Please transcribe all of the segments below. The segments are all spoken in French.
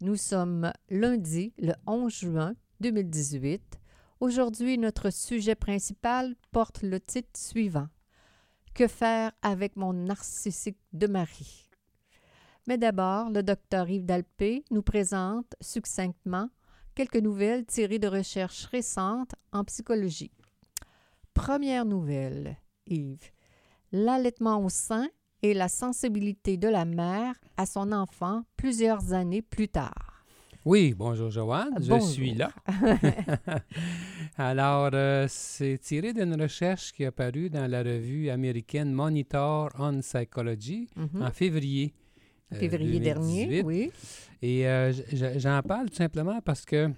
Nous sommes lundi, le 11 juin 2018. Aujourd'hui, notre sujet principal porte le titre suivant Que faire avec mon narcissique de mari? Mais d'abord, le docteur Yves Dalpé nous présente succinctement quelques nouvelles tirées de recherches récentes en psychologie. Première nouvelle, Yves. L'allaitement au sein et la sensibilité de la mère à son enfant plusieurs années plus tard. Oui, bonjour Joanne, je suis là. Alors, euh, c'est tiré d'une recherche qui est apparue dans la revue américaine Monitor on Psychology Mhm. en février euh, Février dernier, 2018. oui. Et euh, j'en parle tout simplement parce que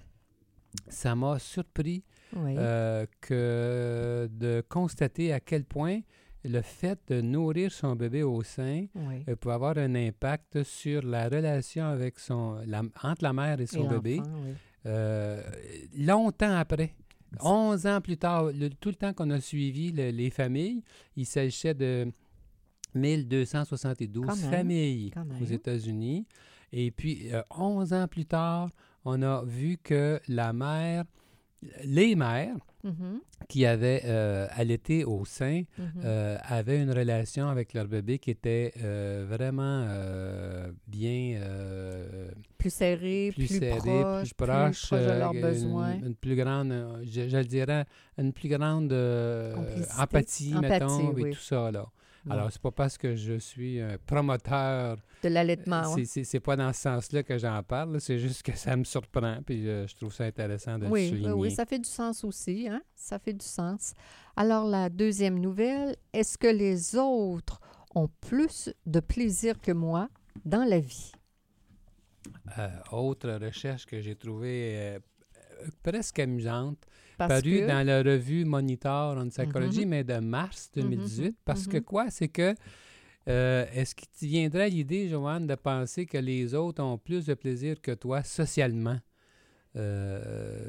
ça m'a surpris oui. euh, que de constater à quel point le fait de nourrir son bébé au sein oui. euh, peut avoir un impact sur la relation avec son, la- entre la mère et Et son bébé. oui. Euh, longtemps après, 11 ans plus tard, le- tout le temps qu'on a suivi le- les familles, il s'agissait de 1272 Quand même, familles même. aux États-Unis. Et puis, euh, 11 ans plus tard, on a vu que la mère, les mères Mhm, qui avaient euh, allaité au sein, mhm. euh, avaient une relation avec leur bébé qui était euh, vraiment euh, bien plus serré, plus, plus, proche, plus proche, de euh, leurs une- besoins. Une, plus grande, je, je le dirais, une plus grande empathie, Empathie, mettons, et tout ça, là. Bon, Alors, c'est pas parce que je suis un promoteur, de l'allaitement, ouais. c'est- c'est c'est pas dans ce sens-là que j'en parle, c'est juste que ça me surprend, puis euh, je trouve ça intéressant de le Oui, oui, souligner. oui, ça fait du sens aussi, hein? Ça fait du sens. Alors, la deuxième nouvelle, est-ce que les autres ont plus de plaisir que moi dans la vie? Euh, autre recherche que j'ai trouvée euh, euh, presque amusante, Parce paru que... dans la revue Monitor on Psychology, Mhm. mais de mars 2018. Parce que mhm. quoi? C'est que, euh, est-ce qu'il te viendrait l'idée, Joanne, de penser que les autres ont plus de plaisir que toi socialement? Euh,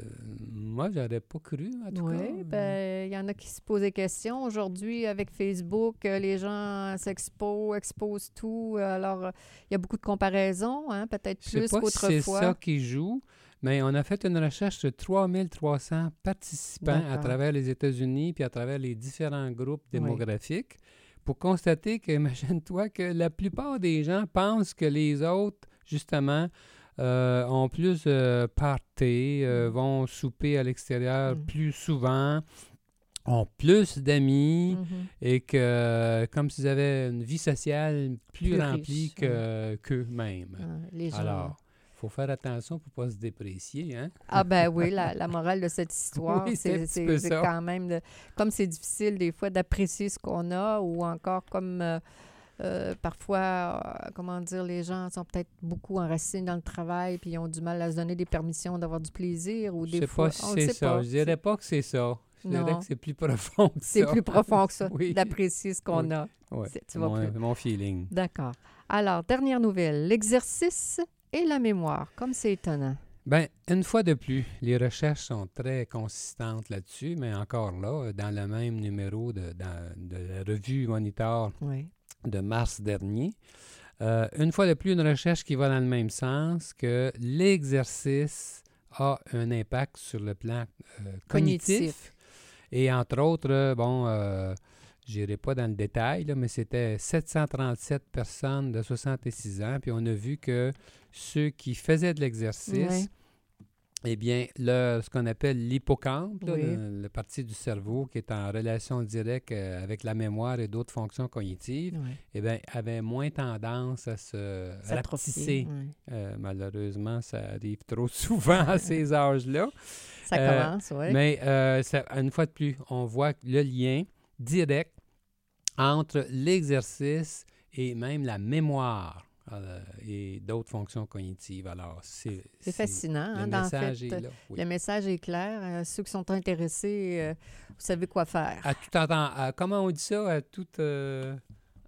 moi, j'aurais pas cru, en tout cas. Oui, ben, il y en a qui se posent des questions. Aujourd'hui, avec Facebook, euh, les gens s'exposent, exposent tout. Alors, il y a beaucoup de comparaisons, hein, peut-être plus pas si c'est ça qu'autrefois. qui joue, mais on a fait une recherche de 3300 participants à travers les États-Unis puis à travers les différents groupes Oui. démographiques pour constater que, imagine-toi, que la plupart des gens pensent que les autres, justement, euh, ont plus de party, euh, Mm. vont souper à l'extérieur Mm. plus souvent, ont plus d'amis Mhm. et que, comme s'ils avaient une vie sociale plus, Plus remplie riche, que, qu'eux-mêmes. Ah, les gens... Alors, il faut faire attention pour ne pas se déprécier. Hein? Ah ben oui, la, la morale de cette histoire, Oui, c'est quand même, de- comme c'est difficile des fois d'apprécier ce qu'on a ou encore comme euh, euh, parfois, euh, comment dire, les gens sont peut-être beaucoup enracinés dans le travail puis ils ont du mal à se donner des permissions d'avoir du plaisir ou Je des sais fois... pas si on le c'est ça. pas. Je dirais pas que c'est ça. Je dirais que c'est plus profond que C'est ça. plus profond que ça, Oui. d'apprécier ce qu'on Oui. a. Ouais, C'est- tu vas mon, plus- mon feeling. D'accord. Alors, dernière nouvelle, l'exercice et la mémoire. Comme c'est étonnant. Ben, une fois de plus, les recherches sont très consistantes là-dessus, mais encore là, dans le même numéro de, dans- de la revue Monitor Oui. De mars dernier, euh, une fois de plus, une recherche qui va dans le même sens que l'exercice a un impact sur le plan euh, cognitif. Cognitif. Et entre autres, euh, bon, euh, je n'irai pas dans le détail, là, mais c'était 737 personnes de 66 ans. Puis on a vu que ceux qui faisaient de l'exercice. Eh bien, le, ce qu'on appelle l'hippocampe, Oui. le, le partie du cerveau qui est en relation directe euh, avec la mémoire et d'autres fonctions cognitives, eh bien, avait moins tendance à se rapetisser. ouais. Euh, malheureusement, ça arrive trop souvent à ces âges-là. Ça Euh, commence, oui. Mais euh, ça- une fois de plus, on voit le lien direct entre l'exercice et même la mémoire. Euh, et d'autres fonctions cognitives. Alors, c'est... C'est fascinant. Le hein, message fait, est là. oui. Le message est clair. Euh, ceux qui sont intéressés, euh, vous savez quoi faire. À tout entend... comment on dit ça? À tout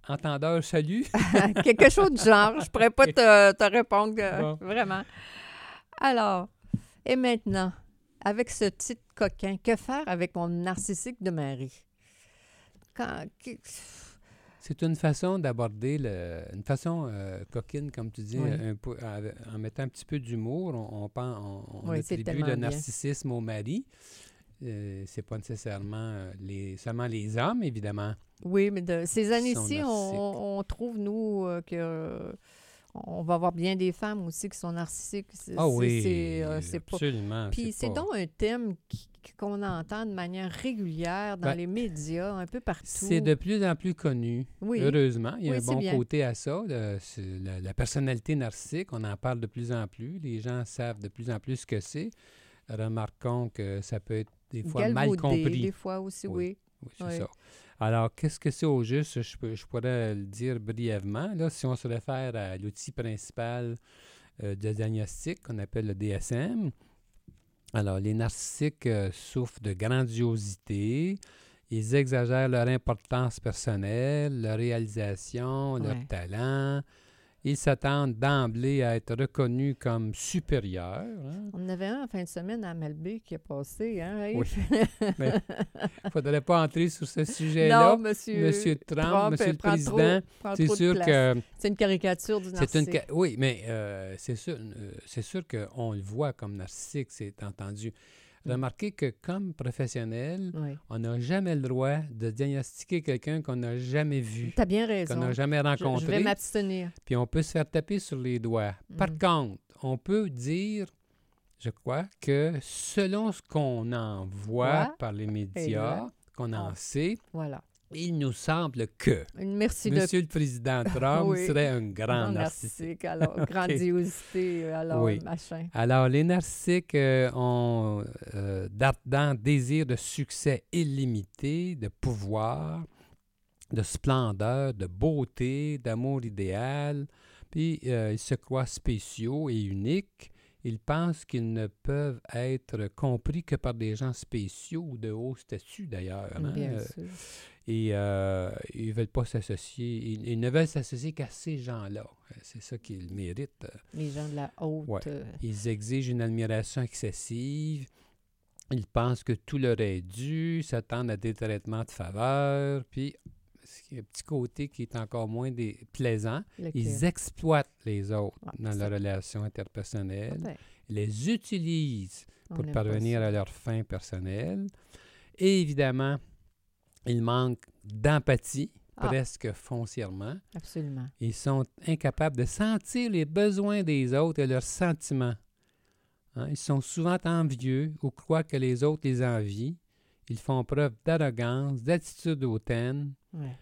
entendeur, salut? Quelque chose du genre. Je pourrais pas te, te répondre Bon. vraiment. Alors, et maintenant, avec ce petit coquin, que faire avec mon narcissique de mari? Quand, C'est une façon d'aborder, le, une façon euh, coquine, comme tu dis, Oui. un en mettant un petit peu d'humour. On, on, on, on Oui, attribue le bien. narcissisme au mari. Euh, c'est pas nécessairement euh, les, seulement les hommes, évidemment. oui, mais de ces années-ci, on, on trouve, nous, euh, que on va avoir bien des femmes aussi qui sont narcissiques. C'est- Ah oui, c'est, euh, pas. Puis c'est donc un thème qui- qu'on entend de manière régulière dans Ben, les médias, un peu partout. C'est de plus en plus connu. Oui. Heureusement, il y a Oui, un bon bien. côté à ça. le- la, la personnalité narcissique, on en parle de plus en plus. Les gens savent de plus en plus ce que c'est. Remarquons que ça peut être des fois mal compris. des fois aussi, Oui. c'est ça. Alors, qu'est-ce que c'est au juste? Je, peux- je pourrais le dire brièvement. Là, si on se réfère à l'outil principal euh, de diagnostic qu'on appelle le DSM, alors les narcissiques euh, souffrent de grandiosité, ils exagèrent leur importance personnelle, leur réalisation, leur talent. Ils s'attendent d'emblée à être reconnus comme supérieurs. hein. On en avait un en fin de semaine à Malbé qui est passé, hein? Oui. Il ne faudrait pas entrer sur ce sujet-là. non, monsieur, Monsieur Trump, Trump, Monsieur le Président, c'est sûr que C'est une caricature du une narcissique. ca- oui, mais euh, c'est sûr, euh, c'est sûr qu'on le voit comme narcissique, c'est entendu. Mm. Remarquez que comme professionnel, Oui. on n'a jamais le droit de diagnostiquer quelqu'un qu'on n'a jamais vu, Tu as bien qu'on raison. n'a jamais Je- Je, rencontré, vais m'abstenir. puis on peut se faire taper sur les doigts. Par Mhm. contre, on peut dire, je crois, que selon ce qu'on en voit Ouais. par les médias, qu'on en Ah. sait, Voilà. Il nous semble que merci Monsieur le Président Trump Oui. serait un grand grand narcissique. narcissique. Alors, grandiosité, alors, Oui. machin. Alors, les narcissiques euh, ont euh, d'ardents désirs de succès illimité, de pouvoir, de splendeur, de beauté, d'amour idéal. Puis, euh, ils se croient spéciaux et uniques. Ils pensent qu'ils ne peuvent être compris que par des gens spéciaux ou de haut statut, d'ailleurs. hein. Bien Euh, sûr. Et euh, ils ne veulent pas s'associer. Ils, ils ne veulent s'associer qu'à ces gens-là. C'est ça qu'ils méritent. Les gens de la haute. Ouais. euh, Ils exigent une admiration excessive. Ils pensent que tout leur est dû, s'attendent à des traitements de faveur. Puis, petit côté qui est encore moins des... plaisant. lequel? Ils exploitent les autres dans relations interpersonnelles. Ben, Ils les utilisent pour parvenir à leurs fins personnelles. Et évidemment, ils manquent d'empathie, Ah. presque foncièrement. Absolument. Ils sont incapables de sentir les besoins des autres et leurs sentiments. Hein, Ils sont souvent envieux ou croient que les autres les envient. Ils font preuve d'arrogance, d'attitude hautaine. Ouais.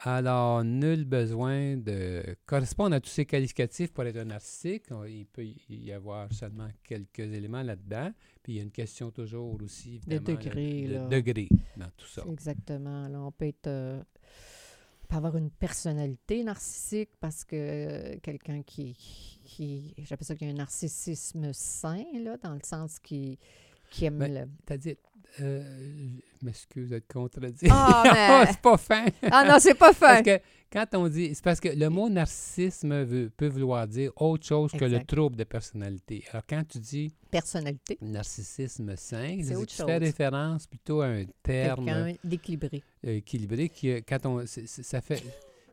Alors, nul besoin de correspondre à tous ces qualificatifs pour être un narcissique. Il peut y avoir seulement quelques éléments là-dedans. Puis il y a une question toujours aussi, évidemment, degré, de degré dans tout ça. Exactement. Là, on peut être. euh, on peut avoir une personnalité narcissique parce que euh, quelqu'un qui. qui J'appelle ça qu'il y a un narcissisme sain, là, dans le sens qui, qui aime Ben, le. T'as dit, euh, je m'excuse d'être contredit. Ah, mais- c'est pas fin. Ah non, c'est pas Parce fin! que quand on dit, c'est parce que le mot narcissisme veut- peut vouloir dire autre chose que le trouble de personnalité. Alors quand tu dis Personnalité. narcissisme sain, C'est tu fais chose. référence plutôt à un terme Quelqu'un d'équilibré. euh, équilibré qui, euh, quand on, c'est- c'est- ça fait,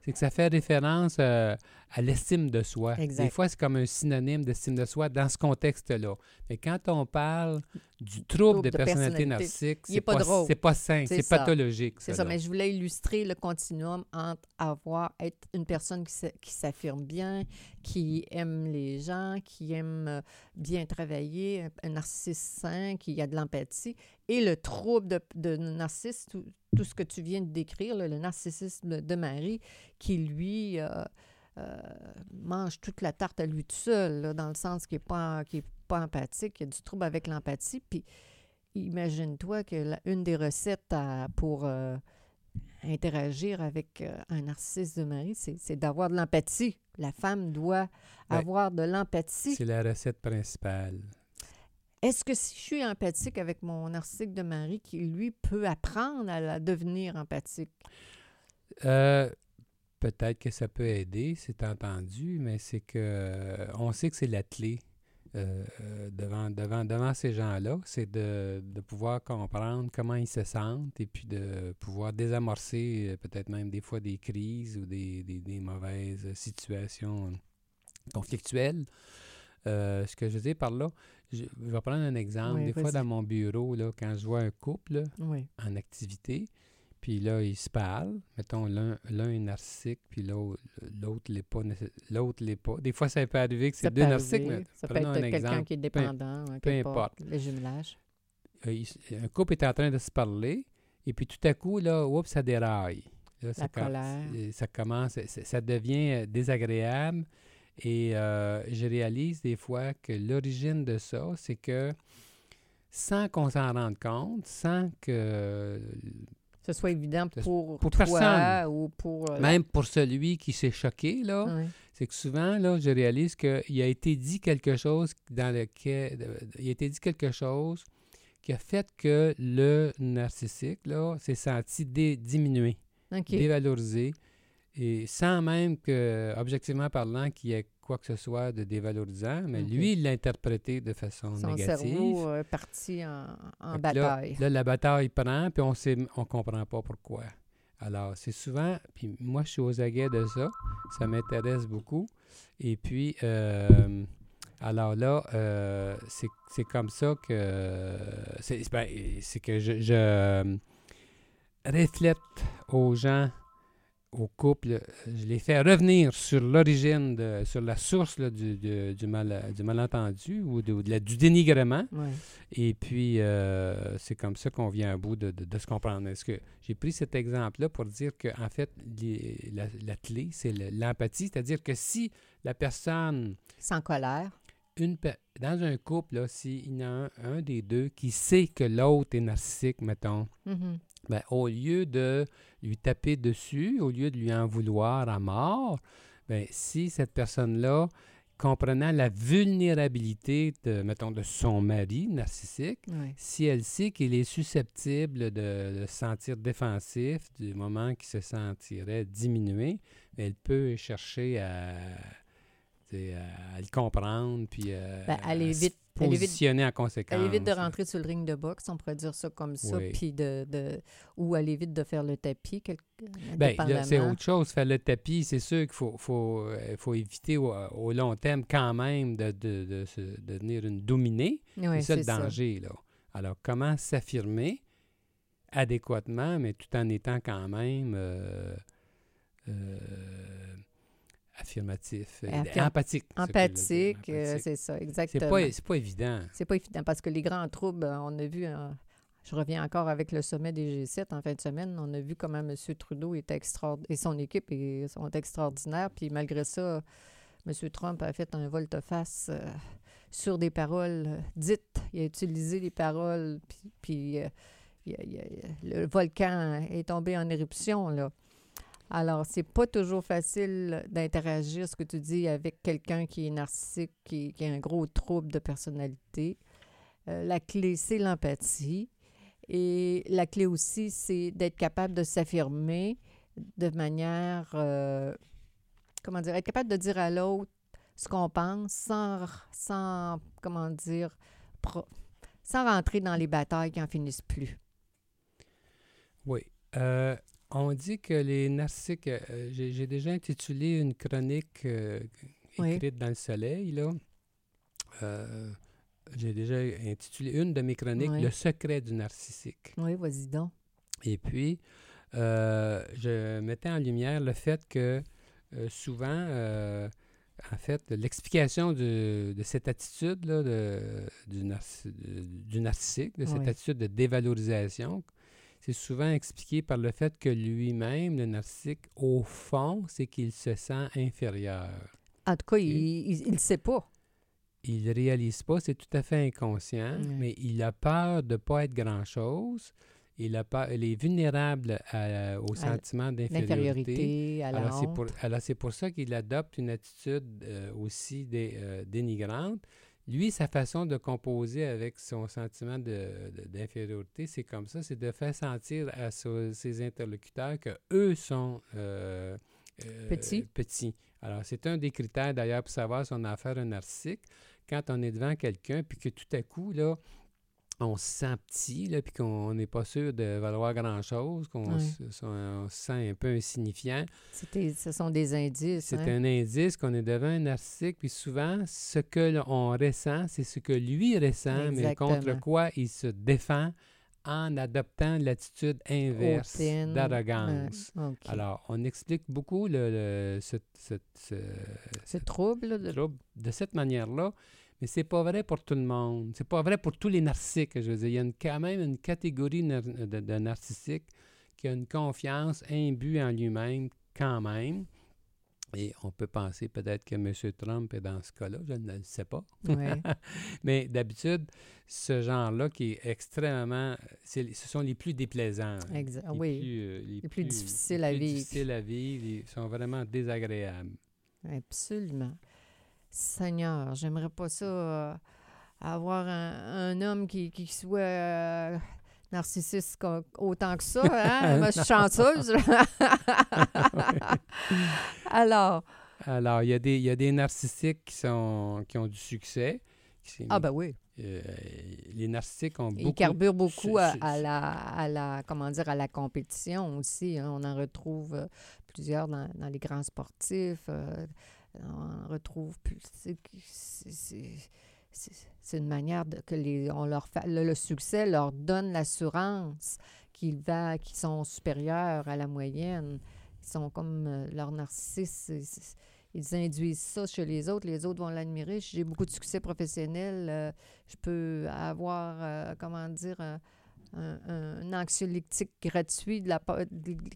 c'est que ça fait référence euh, à l'estime de soi. Exact. Des fois, c'est comme un synonyme d'estime de soi dans ce contexte-là. Mais quand on parle du trouble, de, de personnalité, narcissique, c'est pas pas, pas sain, C'est pathologique. C'est ça, mais je voulais illustrer le continuum entre avoir, être une personne qui s'a- qui s'affirme bien, qui aime les gens, qui aime euh, bien travailler, un, un narcissiste sain, qui a de l'empathie, et le trouble de, de narcissisme, tout, ce que tu viens de décrire, là, le narcissisme de Marie, qui lui euh, euh, mange toute la tarte à lui tout seul, là, dans le sens qu'il n'est pas, est pas empathique, il y a du trouble avec l'empathie, puis imagine-toi que la- une des recettes à- pour euh, interagir avec un narcissiste de mari, c'est c'est d'avoir de l'empathie. La femme doit Ben, avoir de l'empathie. C'est la recette principale. Est-ce que si je suis empathique avec mon narcissique de mari, qui lui peut apprendre à devenir empathique? Euh, Peut-être que ça peut aider, c'est entendu, mais c'est que euh, on sait que c'est la clé euh, devant, devant, devant ces gens-là, c'est de, de pouvoir comprendre comment ils se sentent et puis de pouvoir désamorcer peut-être même des fois des crises ou des, des- mauvaises situations conflictuelles. Ce que je dire par là, je, je vais prendre un exemple. Oui, des fois, dans mon bureau, là, quand je vois un couple, Oui. en activité. Puis là, ils se parlent. Mettons, l'un l'un est narcissique, puis l'autre l'est pas. L'autre l'est pas. Des fois, ça peut arriver que c'est deux narcissiques, mais Ça peut être un quelqu'un exemple. qui est Peu- dépendant, hein, peu importe. le jumelage. Euh, un couple est en train de se parler, et puis tout à coup, là, oups, ça déraille. Là, ça, colère. ça commence, ça devient euh, désagréable. Et euh, je réalise des fois que l'origine de ça, c'est que sans qu'on s'en rende compte, sans que ce soit évident pour, pour toi personne. ou pour... euh, même pour celui qui s'est choqué, là, c'est que souvent, là, je réalise qu'il a été dit quelque chose dans lequel. euh, Il a été dit quelque chose qui a fait que le narcissique, là, s'est senti dé- diminué, dévalorisé, et sans même que, objectivement parlant, qu'il y ait quoi que ce soit de dévalorisant, mais lui, il l'a interprété de façon Son négative. cerveau est parti en, bataille. Là, là, la bataille prend, puis on sait, on comprend pas pourquoi. Alors, c'est souvent, puis moi, je suis aux aguets de ça, ça m'intéresse beaucoup. Et puis, euh, alors là, euh, c'est comme ça que, c'est ben, que je, je, euh, reflète aux gens, au couple, je les fais revenir sur l'origine, de- sur la source là, du, du, du mal, du malentendu ou de- de la- du dénigrement. Ouais. Et puis, euh, c'est comme ça qu'on vient à bout de, se comprendre. Est-ce que j'ai pris cet exemple-là pour dire qu'en fait, les- la, la clé, c'est le- l'empathie. C'est-à-dire que si la personne, Sans colère. Une, dans un couple, s'il y en a un, un des deux qui sait que l'autre est narcissique, mettons, Mhm. ben, au lieu de lui taper dessus, au lieu de lui en vouloir à mort, ben, si cette personne-là, comprenant la vulnérabilité, de, mettons, de son mari narcissique, si elle sait qu'il est susceptible de, de se sentir défensif du moment qu'il se sentirait diminué, ben, elle peut chercher à, sais, à le comprendre, puis euh, Ben, à aller se vite- aller vite- positionner en conséquence. De rentrer sur le ring de boxe, on pourrait dire ça comme ça, Oui. puis de, de- ou elle évite de faire le tapis, quelque, Ben, là, c'est autre chose. Faire le tapis, c'est sûr qu'il faut, faut, euh, faut éviter au, au long terme quand même de, de, de se- de devenir une dominée. C'est ça le ça. danger. Là. Alors, comment s'affirmer adéquatement, mais tout en étant quand même euh, euh, affirmatif, euh, Affirm- empathique. euh, empathique. c'est ça, exactement. pas, c'est pas évident. C'est pas évident parce que les grands troubles, euh, on a vu, je reviens encore avec le sommet des G7 en fin de semaine, on a vu comment M. Trudeau est extraordinaire et son équipe est, sont extraordinaires. Puis malgré ça, M. Trump a fait un volte-face euh, sur des paroles dites. Il a utilisé les paroles, puis, puis, euh, il y a- il y a- le volcan est tombé en éruption, là. Alors, c'est pas toujours facile d'interagir, ce que tu dis, avec quelqu'un qui est narcissique, qui, a un gros trouble de personnalité. Euh, la clé, c'est l'empathie. Et la clé aussi, c'est d'être capable de s'affirmer de manière, euh, comment dire, être capable de dire à l'autre ce qu'on pense sans, sans, comment dire, sans rentrer dans les batailles qui n'en finissent plus. Oui. Euh, on dit que les narcissiques, euh, j'ai déjà intitulé une chronique euh, Oui. écrite dans le soleil, là. Euh, j'ai déjà intitulé une de mes chroniques Oui. Le secret du narcissique. Oui, vas-y donc. Et puis, je mettais en lumière le fait que souvent, en fait, l'explication de, de cette attitude là, de, du, narci- du narcissique, de cette Oui. attitude de dévalorisation, c'est souvent expliqué par le fait que lui-même, le narcissique, au fond, c'est qu'il se sent inférieur. En tout cas, il ne sait pas. Il ne réalise pas, c'est tout à fait inconscient, mais il a peur de ne pas être grand-chose. il, a pas, il est vulnérable à- au sentiment d'infériorité. C'est pour, alors, c'est pour ça qu'il adopte une attitude euh, aussi dé- euh, dénigrante. Lui, sa façon de composer avec son sentiment de- de- d'infériorité, c'est comme ça, c'est de faire sentir à so- ses interlocuteurs que eux sont euh, euh, Petits. petits. Alors, c'est un des critères d'ailleurs pour savoir si on a affaire à un narcissique. Quand on est devant quelqu'un, puis que tout à coup, là, on se sent petit, là, puis qu'on n'est pas sûr de valoir grand-chose, qu'on Ouais. se, on se sent un peu insignifiant. Ce sont des indices. C'est hein? un indice qu'on est devant un narcissique, puis souvent, ce que l'on ressent, c'est ce que lui ressent, mais contre quoi il se défend en adoptant l'attitude inverse d'arrogance. Alors, on explique beaucoup le, le- ce, ce- ce- Ce trouble, là, de- trouble de cette manière-là, mais c'est pas vrai pour tout le monde. C'est pas vrai pour tous les narcissiques. Je veux dire, il y a une- quand même une catégorie nar- de, de narcissiques qui a une confiance imbue en lui-même quand même. Et on peut penser peut-être que M. Trump est dans ce cas-là, je ne le sais pas. ouais. Mais d'habitude, ce genre-là qui est extrêmement... ce sont les plus déplaisants. hein. Exa- Les oui. plus, euh, les plus difficiles les à plus vivre. difficiles à vivre. Ils sont vraiment désagréables. Absolument. Seigneur, j'aimerais pas ça euh, avoir un, un homme qui, qui soit euh, narcissiste autant que ça. Hein? Moi, je suis chanceuse. Alors, Alors, il y, a des, il y a des narcissiques qui, sont, qui ont du succès. qui- ah ben oui, euh, les narcissiques ont beaucoup... carbure beaucoup à, la, à la, comment dire, à la compétition aussi. hein? On en retrouve euh, plusieurs dans, dans les grands sportifs. euh, on retrouve plus. c'est- une manière que les, on leur le, succès leur donne l'assurance qu'ils qu'ils sont supérieurs à la moyenne. Ils sont comme euh, leur narcissisme. Ils induisent ça chez les autres. Les autres vont l'admirer. J'ai beaucoup de succès professionnel, euh, je peux avoir, euh, comment dire, un, un- anxiolytique gratuit de la,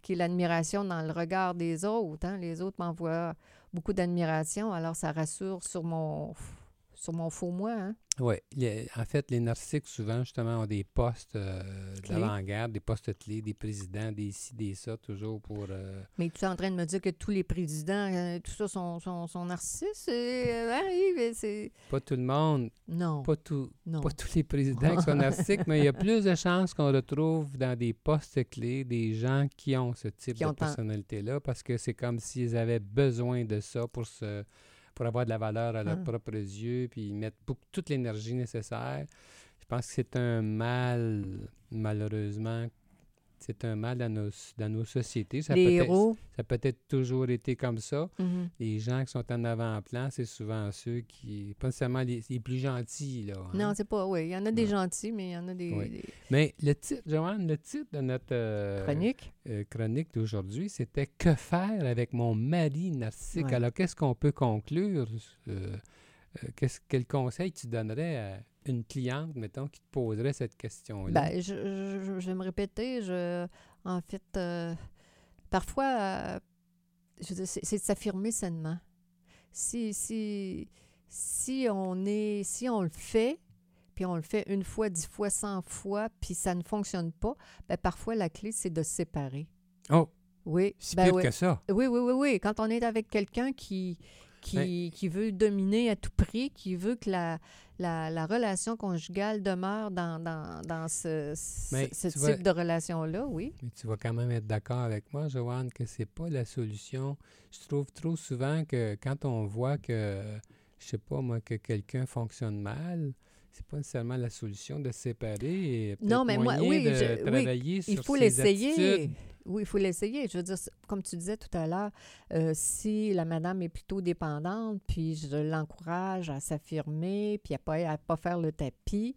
qui est l'admiration dans le regard des autres. hein. Les autres m'envoient beaucoup d'admiration, alors ça rassure sur mon, sur mon faux moi. hein. Oui. En fait, les narcissiques, souvent, justement, ont des postes euh, de l'avant-garde, des postes clés, des présidents, des ci, des ça, toujours pour... euh, Mais tu es en train de me dire que tous les présidents, euh, tout ça, sont, sont, sont narcisses? Et, euh, oui, mais c'est... pas tout le monde, Non, pas, tout, non. pas tous les présidents qui sont narcissiques, mais il y a plus de chances qu'on retrouve dans des postes clés des gens qui ont ce type Qui de personnalité-là, parce que c'est comme s'ils avaient besoin de ça pour se pour avoir de la valeur à leurs Ah. propres yeux, puis ils mettent beaucoup- toute l'énergie nécessaire. Je pense que c'est un mal, malheureusement, c'est un mal dans nos, dans nos sociétés. Ça les peut être- héros. ça a peut-être toujours été comme ça. mhm. Les gens qui sont en avant-plan, c'est souvent ceux qui, pas nécessairement les, les plus gentils, là. hein. Non, c'est pas... Oui, il y en a des gentils, mais il y en a des, Oui. des Mais le titre, Joanne, le titre de notre euh, chroniques. euh, chronique d'aujourd'hui, c'était Que faire avec mon mari narcissique? Ouais. Alors, qu'est-ce qu'on peut conclure? Euh, quel conseil tu donnerais à une cliente, mettons, qui te poserait cette question-là? Ben, je, je- vais me répéter. Je, en fait, euh, parfois, euh, c'est, de s'affirmer sainement. Si, si, si on est, si on le fait, puis on le fait une fois, dix fois, cent fois, puis ça ne fonctionne pas, ben parfois la clé c'est de se séparer. oh, Oui. c'est ben oui. que ça. Oui, oui, oui, oui. Quand on est avec quelqu'un qui, qui, qui veut dominer à tout prix, qui veut que la, la, la relation conjugale demeure dans, dans, dans ce, Mais type de relation-là, oui. Mais tu vas quand même être d'accord avec moi, Joanne, que c'est pas la solution. Je trouve trop souvent que quand on voit que, je sais pas moi, que quelqu'un fonctionne mal, c'est pas nécessairement la solution de se séparer. Et Non, mais moi, oui, de je- oui, travailler Il sur faut l'essayer. Oui, il faut l'essayer. Je veux dire, comme tu disais tout à l'heure, euh, si la madame est plutôt dépendante, puis je l'encourage à s'affirmer, puis à pas, à pas faire le tapis,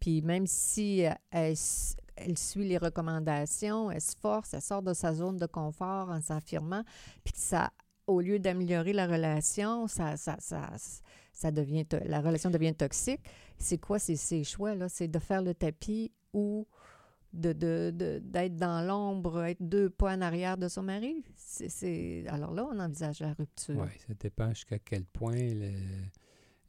puis même si euh, elle, suit les recommandations, elle se force, elle sort de sa zone de confort en s'affirmant, puis ça, au lieu d'améliorer la relation, ça, ça, ça, ça devient, la relation devient toxique. C'est quoi ces, ces choix-là? C'est de faire le tapis ou de, de, de- d'être dans l'ombre, être deux pas en arrière de son mari? C'est, Alors là, on envisage la rupture. Oui, ça dépend jusqu'à quel point le-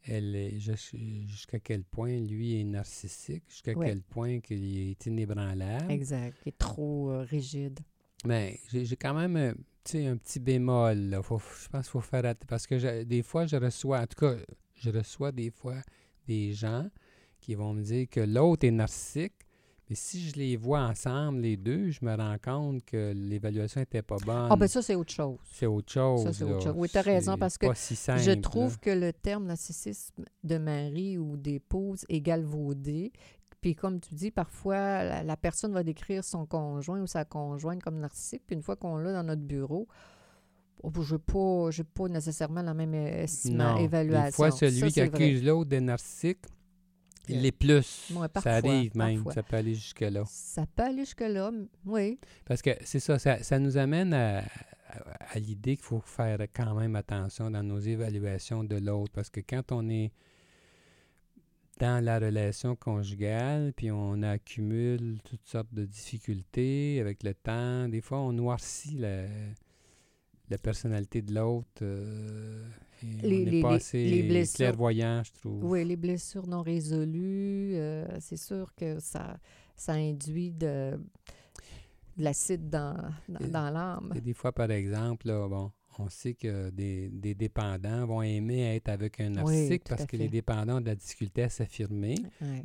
elle est jusqu'à quel point lui est narcissique, jusqu'à Ouais. quel point qu'il est inébranlable. Exact. Il est trop euh, rigide. Mais j'ai quand même euh, un petit bémol. Là. Faut- je pense qu'il faut faire attention. Parce que je- des fois, je reçois, en tout cas, je reçois des fois des gens qui vont me dire que l'autre est narcissique. Mais si je les vois ensemble, les deux, je me rends compte que l'évaluation n'était pas bonne. Ah, ben ça, c'est autre chose. c'est autre chose. Ça, c'est autre chose. Oui, t'as raison, C'est parce que si simple, Je là. trouve que le terme narcissisme de mari ou d'épouse est galvaudé. Puis comme tu dis, parfois, la, la personne va décrire son conjoint ou sa conjointe comme narcissique. Puis une fois qu'on l'a dans notre bureau, oh, je n'ai pas, pas nécessairement la même estime, Non. évaluation. Des fois, celui Ça, qui accuse l'autre d'être narcissique, il Euh, l'est plus. ouais, ça arrive même. parfois. Ça peut aller jusque-là. Ça peut aller jusque-là, oui. Parce que c'est ça, ça, ça nous amène à, à- à l'idée qu'il faut faire quand même attention dans nos évaluations de l'autre. Parce que quand on est dans la relation conjugale, puis on accumule toutes sortes de difficultés avec le temps, des fois on noircit la, la personnalité de l'autre. euh, Les- on n'est les- pas les- assez les blessures. clairvoyant, je trouve. Oui, les blessures non résolues, euh, c'est sûr que ça, ça induit de, de l'acide dans, dans, l'âme. Des fois, par exemple, là, bon, on sait que des, des dépendants vont aimer être avec un narcissique parce que les dépendants ont de la difficulté à s'affirmer,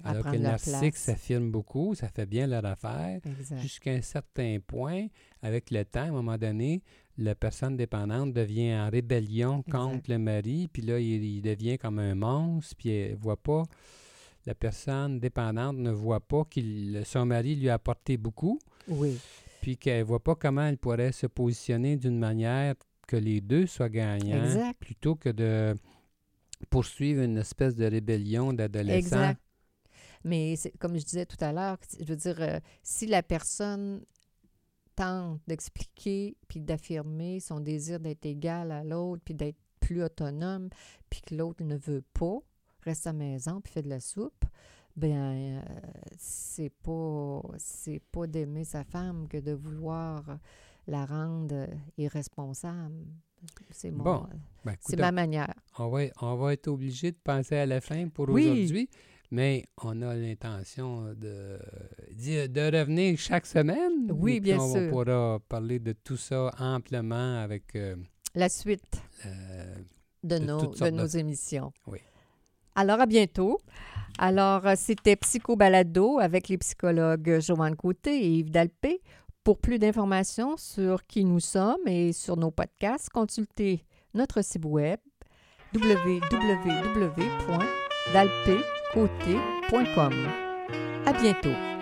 alors que le narcissique s'affirme beaucoup, ça fait bien leur affaire. Jusqu'à un certain point, avec le temps, à un moment donné, la personne dépendante devient en rébellion Exact. contre le mari, puis là, il, il devient comme un monstre, puis elle voit pas, la personne dépendante ne voit pas que son mari lui a apporté beaucoup, Oui, puis qu'elle voit pas comment elle pourrait se positionner d'une manière que les deux soient gagnants, Exact. plutôt que de poursuivre une espèce de rébellion d'adolescent. exact. Mais comme je disais tout à l'heure, je veux dire, euh, si la personne tente d'expliquer puis d'affirmer son désir d'être égal à l'autre puis d'être plus autonome, puis que l'autre ne veut pas, reste à la maison puis fait de la soupe, ben euh, c'est pas c'est pas d'aimer sa femme que de vouloir la rendre irresponsable. C'est Bon, Ben, ma manière. on, va, on va être obligé de penser à la fin pour Oui. aujourd'hui, mais on a l'intention de, de revenir chaque semaine. Oui, et bien on sûr. pourra parler de tout ça amplement avec euh, La suite. euh, de, de nos, de nos de- émissions. Oui. Alors, à bientôt. Alors, euh, c'était Psycho Balado avec les psychologues Joanne Côté et Yves Dalpé. Pour plus d'informations sur qui nous sommes et sur nos podcasts, consultez notre site web www.dalpécoté.com. À bientôt.